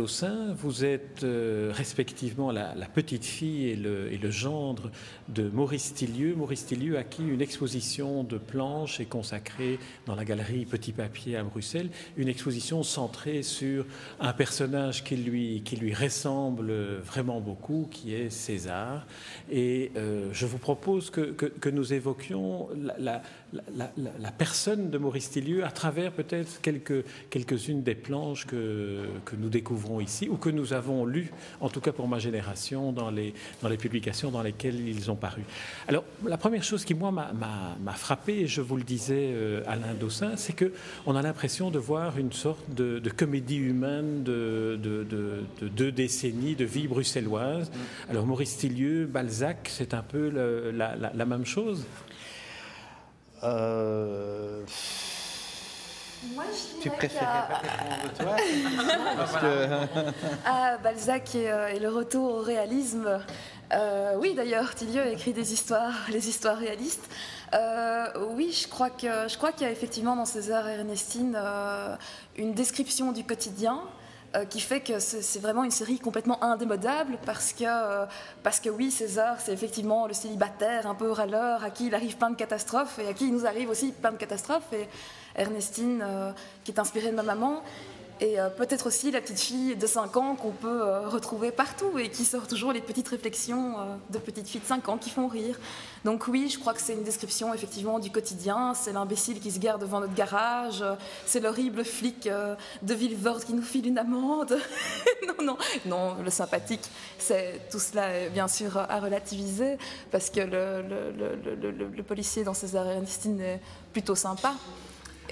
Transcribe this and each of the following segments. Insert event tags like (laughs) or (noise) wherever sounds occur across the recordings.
Vous êtes euh, respectivement la, petite fille et le, gendre de Maurice Tillieu. Maurice Tillieu à qui une exposition de planches est consacrée dans la galerie Petit Papier à Bruxelles, une exposition centrée sur un personnage qui lui, qui lui ressemble vraiment beaucoup, qui est César. Et euh, je vous propose que, que, nous évoquions la, la, la, personne de Maurice Tillieu à travers peut-être quelques, quelques-unes des planches que, que nous découvrons ici ou que nous avons lues, en tout cas pour ma génération, dans les, dans les publications dans lesquelles ils ont paru. Alors, la première chose qui, moi, m'a frappé, et je vous le disais, euh, Alain Dossin, c'est qu'on a l'impression de voir une sorte de, comédie humaine de, de, deux décennies de vie bruxelloise. Alors, Maurice Tillieu, Balzac, c'est un peu la, la même chose? Euh... Moi, je tu préférais pas répondre toi (laughs) Parce que... ah, Balzac et, euh, et, le retour au réalisme. Euh, oui, d'ailleurs, Tillieu a écrit des histoires, (laughs) les histoires réalistes. Euh, oui, je crois que je crois qu'il y a effectivement dans César et Ernestine une description du quotidien euh, qui fait que c'est vraiment une série complètement indémodable parce que, euh, parce que oui, César, c'est effectivement le célibataire un peu râleur à qui il arrive plein de catastrophes et à qui il nous arrive aussi plein de catastrophes. Et Ernestine, euh, qui est inspirée de ma maman, et euh, peut-être aussi la petite fille de 5 ans qu'on peut euh, retrouver partout et qui sort toujours les petites réflexions euh, de petites filles de 5 ans qui font rire. Donc oui, je crois que c'est une description effectivement du quotidien. C'est l'imbécile qui se gare devant notre garage, c'est l'horrible flic de Villevorde qui nous file une amende. (laughs) non, non, non, le sympathique, c'est tout cela bien sûr à relativiser parce que le, le, le, le policier dans César Ernestine est plutôt sympa.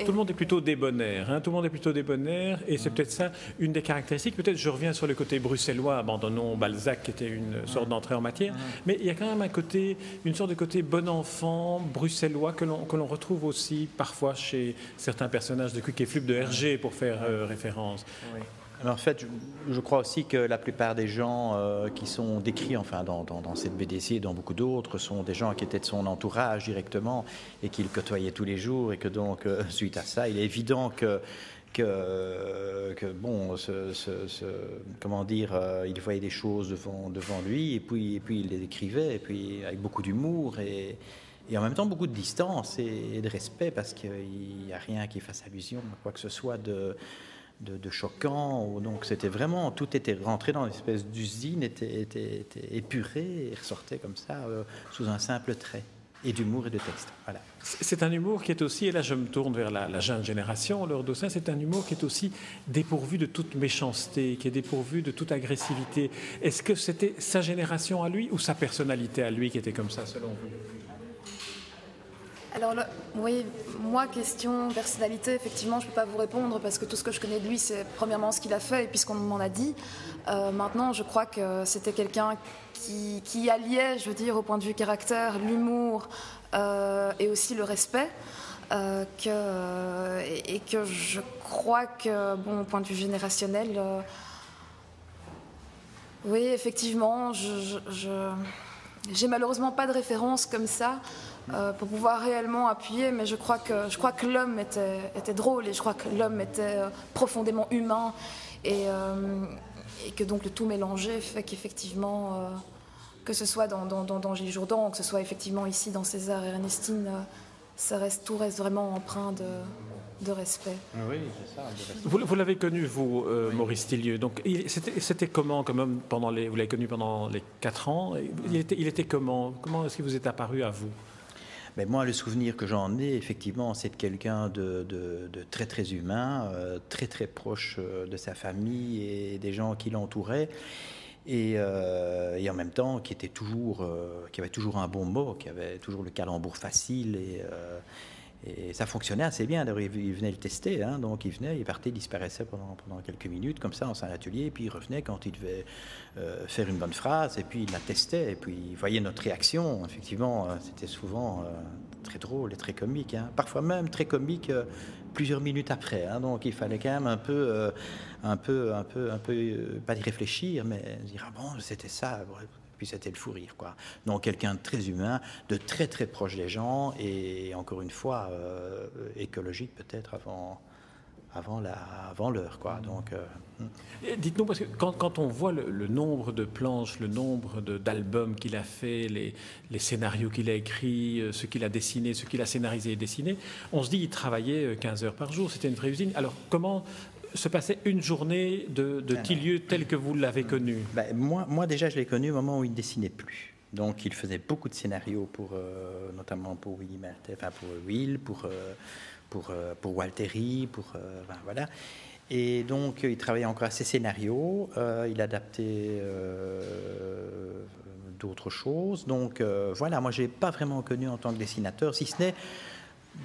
Tout le monde est plutôt débonnaire, hein, tout le monde est plutôt débonnaire, et c'est peut-être ça une des caractéristiques. Peut-être je reviens sur le côté bruxellois, abandonnons Balzac qui était une sorte d'entrée en matière, mais il y a quand même un côté, une sorte de côté bon enfant bruxellois que l'on retrouve aussi parfois chez certains personnages de Quick et Flip de Hergé pour faire euh, référence. Oui en fait, je, crois aussi que la plupart des gens euh, qui sont décrits enfin, dans, cette BDC et dans beaucoup d'autres sont des gens qui étaient de son entourage directement et qu'il côtoyait tous les jours et que donc, euh, (laughs) suite à ça, il est évident que que, bon, comment dire, euh, il voyait des choses devant, devant lui et puis, et puis il les décrivait et puis avec beaucoup d'humour et, et, en même temps beaucoup de distance et de respect parce qu'il n'y a rien qui fasse allusion à quoi que ce soit de, de, choquant. Donc c'était vraiment, tout était rentré dans une espèce d'usine, était, était, épuré et ressortait comme ça euh, sous un simple trait. Et d'humour et de texte. Voilà. C'est un humour qui est aussi, et là je me tourne vers la, jeune génération, leur Dossin, c'est un humour qui est aussi dépourvu de toute méchanceté, qui est dépourvu de toute agressivité. Est-ce que c'était sa génération à lui ou sa personnalité à lui qui était comme ça, selon vous? Alors, oui, moi, question personnalité, effectivement, je ne peux pas vous répondre parce que tout ce que je connais de lui, c'est premièrement ce qu'il a fait et puis ce qu'on m'en a dit. Euh, maintenant, je crois que c'était quelqu'un qui, alliait, je veux dire, au point de vue caractère, l'humour euh, et aussi le respect. Euh, et, que je crois que, bon, au point de vue générationnel, oui, effectivement, j'ai malheureusement pas de référence comme ça. Euh, pour pouvoir réellement appuyer, mais je crois que, je crois que l'homme était, était, drôle et je crois que l'homme était euh, profondément humain et, euh, et, que donc le tout mélangé fait qu'effectivement, que ce soit dans, dans, dans, Gilles Jourdan, que ce soit effectivement ici dans César et Ernestine, ça reste, tout reste vraiment empreint de, de respect. Oui, c'est ça. Vous, vous l'avez connu, vous, Maurice Tillieu. Donc, c'était comment, comme pendant les, vous l'avez connu pendant les quatre ans? Il était, il était comment? Comment est-ce qu'il vous est apparu à vous? Mais moi, le souvenir que j'en ai, effectivement, c'est de quelqu'un de, très très humain, euh, très très proche euh, de sa famille et des gens qui l'entouraient. Et, euh, et, en même temps, qui était toujours, qui avait toujours un bon mot, qui avait toujours le calembour facile et Et ça fonctionnait assez bien. D'ailleurs, il venait le tester. Hein. donc, il venait, il partait, il disparaissait pendant, pendant quelques minutes, comme ça, en un atelier. Et puis, il revenait quand il devait euh, faire une bonne phrase. Et puis, il la testait. Et puis, il voyait notre réaction. Effectivement, euh, c'était souvent euh, très drôle et très comique. Hein. Parfois même très comique plusieurs minutes après. Hein. donc, il fallait quand même un peu, un peu, un peu, un peu, pas y réfléchir, mais dire ah bon, c'était ça puis c'était le fou rire. Quoi. Donc quelqu'un de très humain, de très très proche des gens, et encore une fois, euh, écologique peut-être avant, avant, la, avant l'heure. Quoi. Donc, euh, hmm. Dites-nous, parce que quand, quand on voit le, nombre de planches, le nombre d'albums qu'il a fait, les, les scénarios qu'il a écrits, euh, ce qu'il a dessiné, ce qu'il a scénarisé et dessiné, on se dit qu'il travaillait 15 heures par jour, c'était une vraie usine. Alors comment se passait une journée de, de Tillieu tel que vous l'avez connu? Ben, moi, moi, déjà, je l'ai connu au moment où il ne dessinait plus. Donc, il faisait beaucoup de scénarios, pour, euh, notamment pour Willy enfin pour Will, pour, euh, pour, euh, pour Walteri, pour. voilà. Et donc, il travaillait encore à ses scénarios. il adaptait d'autres choses. Donc, voilà, moi, je n'ai pas vraiment connu en tant que dessinateur, si ce n'est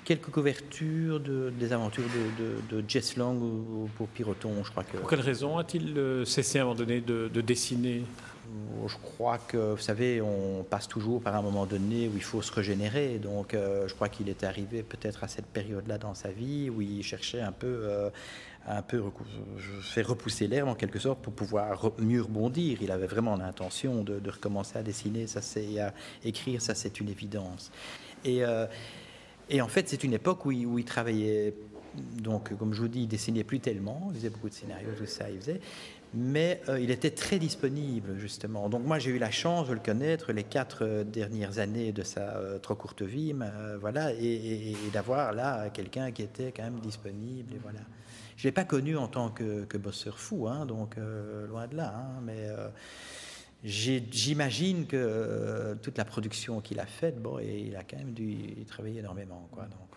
quelques couvertures de, des aventures de, de, Jess Long ou, pour Piroton, je crois que. Pour quelle raison a-t-il euh, cessé à un moment donné de, dessiner? Oh, je crois que, vous savez, on passe toujours par un moment donné où il faut se régénérer. Donc, euh, je crois qu'il est arrivé peut-être à cette période-là dans sa vie où il cherchait un peu, euh, un peu faire repousser l'air en quelque sorte pour pouvoir mieux rebondir. Il avait vraiment l'intention de, recommencer à dessiner, ça c'est à écrire, ça c'est une évidence. Et et en fait, c'est une époque où il, travaillait, donc comme je vous dis, il dessinait plus tellement, il faisait beaucoup de scénarios, tout ça, il faisait, mais euh, il était très disponible, justement. Donc moi, j'ai eu la chance de le connaître les quatre euh, dernières années de sa euh, trop courte vie, voilà, et, d'avoir là quelqu'un qui était quand même disponible, et voilà. Je l'ai pas connu en tant que, que bosseur fou, hein, donc loin de là, hein, mais J'imagine que euh, toute la production qu'il a faite, bon, et il a quand même dû travailler énormément. Quoi, donc.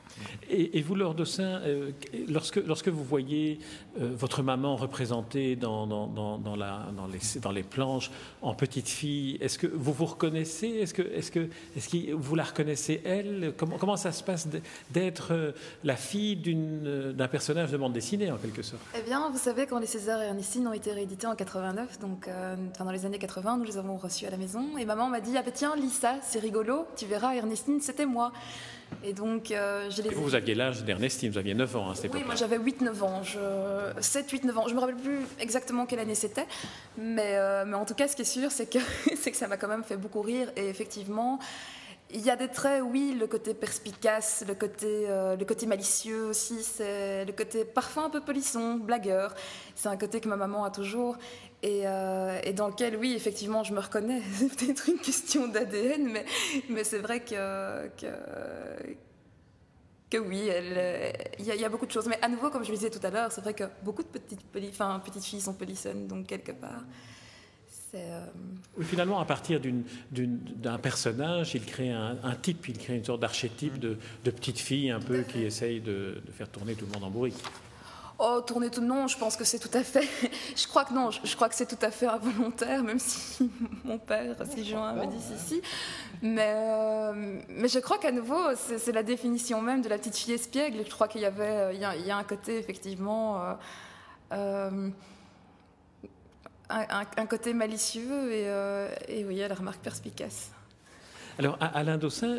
Et, vous, Laure de euh, lorsque, lorsque vous voyez euh, votre maman représentée dans, dans, dans, la, dans, les, dans les planches en petite fille, est-ce que vous vous reconnaissez? Est-ce que, est que, est que vous la reconnaissez, elle? Comment, comment ça se passe d'être la fille d'un personnage de bande dessinée, en quelque sorte? Eh bien, vous savez, quand les César et Ernestine ont été réédités en 89, donc dans les années 80, nous les avons reçus à la maison, et maman m'a dit, ah ben tiens, lis ça, c'est rigolo, tu verras, Ernestine, c'était moi. Et donc, euh, je les... vous aviez l'âge d'Ernestine, vous aviez 9 ans à cette époque. Oui, moi j'avais 8-9 ans, je... 7, 8, 9 ans. Je me rappelle plus exactement quelle année c'était, mais, euh, mais en tout cas, ce qui est sûr, c'est que, (laughs) c'est que ça m'a quand même fait beaucoup rire. Et effectivement, il y a des traits, oui, le côté perspicace, le côté, euh, le côté malicieux aussi, c'est le côté parfois un peu polisson, blagueur. C'est un côté que ma maman a toujours. Euh, et, dans lequel, oui, effectivement, je me reconnais. (laughs) C'est peut-être une question d'ADN, mais, mais c'est vrai que, que, oui, il y, a beaucoup de choses. Mais à nouveau, comme je le disais tout à l'heure, c'est vrai que beaucoup de petites, enfin, petites filles sont polissonnes, donc quelque part. Euh, oui, finalement, à partir d'un personnage, il crée un, type, il crée une sorte d'archétype de, de, petite fille un peu qui essaye de, de, faire tourner tout le monde en bourrique. Oh, tourner tout non, je pense que c'est tout à fait. (laughs) Je crois que non, je, crois que c'est tout à fait involontaire, même si (laughs) mon père, si Jean me dit si, si. Mais, euh, mais je crois qu'à nouveau, c'est la définition même de la petite fille espiègle. Je crois qu'il y avait, il y, a, un côté effectivement. Euh, euh, un, côté malicieux et, et oui, la remarque perspicace. Alors, Alain Dossin,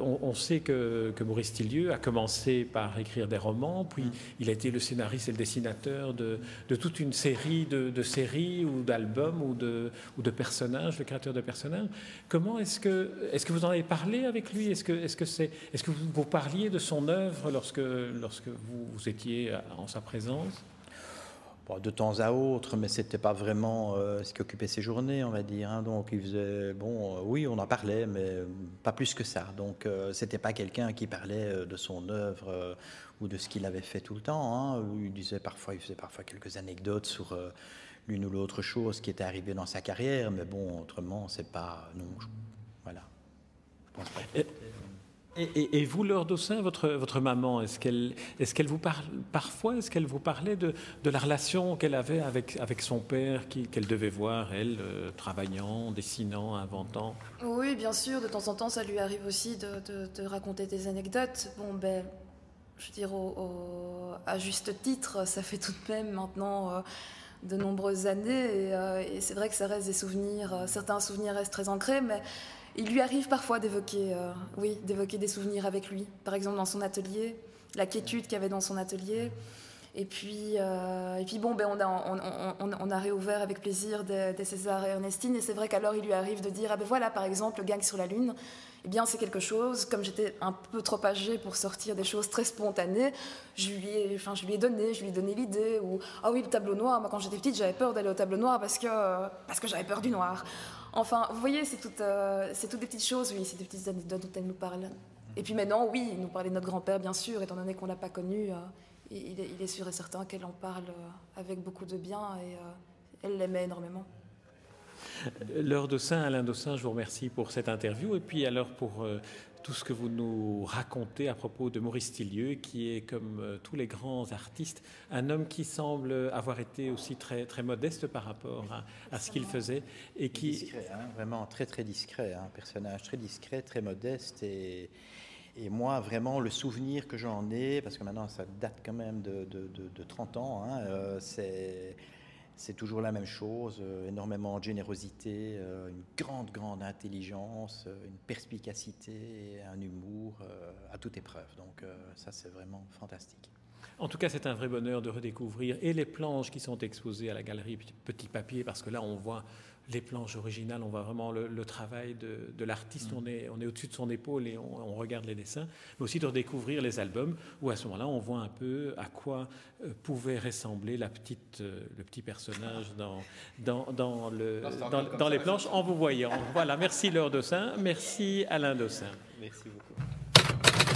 on, sait que, Maurice Tillieu a commencé par écrire des romans, puis mm. il a été le scénariste et le dessinateur de, toute une série de, séries ou d'albums ou de, personnages, le créateur de personnages. Comment est-ce que, est que vous en avez parlé avec lui? Est-ce que, est-ce que, c'est, est-ce que vous, parliez de son œuvre lorsque, lorsque vous étiez en sa présence? De temps à autre, mais c'était pas vraiment euh, ce qui occupait ses journées, on va dire. Hein. Donc il faisait, bon, euh, oui, on en parlait, mais pas plus que ça. Donc euh, c'était pas quelqu'un qui parlait de son œuvre ou de ce qu'il avait fait tout le temps. Hein. Il disait parfois, il faisait parfois quelques anecdotes sur l'une ou l'autre chose qui était arrivée dans sa carrière, mais bon, autrement, c'est pas, non, voilà. Je Et, vous, Laure Dossin, votre, votre maman, est-ce qu'elle est vous parle parfois, est-ce qu'elle vous parlait de, de la relation qu'elle avait avec, avec son père, qu'elle devait voir, elle, euh, travaillant, dessinant, inventant? Oui, bien sûr, de temps en temps, ça lui arrive aussi de, de, raconter des anecdotes. Bon, ben, je veux dire, à juste titre, ça fait tout de même maintenant euh, de nombreuses années, et, euh, et c'est vrai que ça reste des souvenirs, certains souvenirs restent très ancrés, mais il lui arrive parfois d'évoquer euh, oui, d'évoquer des souvenirs avec lui. Par exemple, dans son atelier, la quiétude qu'il y avait dans son atelier. Et puis, euh, et puis bon, ben on, a, réouvert avec plaisir des, César et Ernestine. Et c'est vrai qu'alors, il lui arrive de dire Ah ben voilà, par exemple, le gang sur la Lune, eh bien, c'est quelque chose. Comme j'étais un peu trop âgée pour sortir des choses très spontanées, je lui ai, enfin, je lui ai donné, je lui ai donné l'idée. Ou Ah oui, le tableau noir. Moi, quand j'étais petite, j'avais peur d'aller au tableau noir parce que, parce que j'avais peur du noir. Enfin, vous voyez, c'est toutes, euh, toutes des petites choses, oui, c'est des petites anecdotes dont elle nous parle. Et puis maintenant, oui, nous parlait de notre grand-père, bien sûr, étant donné qu'on ne l'a pas connu. Euh, il, est, sûr et certain qu'elle en parle euh, avec beaucoup de bien et elle l'aimait énormément. L'heure de Saint, Alain Dossin, je vous remercie pour cette interview. Et puis alors pour tout ce que vous nous racontez à propos de Maurice Tillieu, qui est, comme euh, tous les grands artistes, un homme qui semble avoir été aussi très, très modeste par rapport à, ce qu'il faisait. Et qui... Discret, hein, vraiment très très discret, un personnage très discret, très modeste. Et, et moi, vraiment, le souvenir que j'en ai, parce que maintenant ça date quand même de, de, 30 ans, hein, euh, c'est c'est toujours la même chose, euh, énormément de générosité, euh, une grande, grande intelligence, euh, une perspicacité, un humour à toute épreuve. Donc ça, c'est vraiment fantastique. En tout cas, c'est un vrai bonheur de redécouvrir et les planches qui sont exposées à la galerie Petit Papier, parce que là, on voit les planches originales, on voit vraiment le, travail de, l'artiste, mm. on est, on est au-dessus de son épaule et on, regarde les dessins, mais aussi de redécouvrir les albums, où à ce moment-là, on voit un peu à quoi euh, pouvait ressembler la petite, euh, le petit personnage dans, dans, dans, le, dans, les planches en vous voyant. Voilà, merci Laure Dossin, merci Alain Dossin. Merci beaucoup.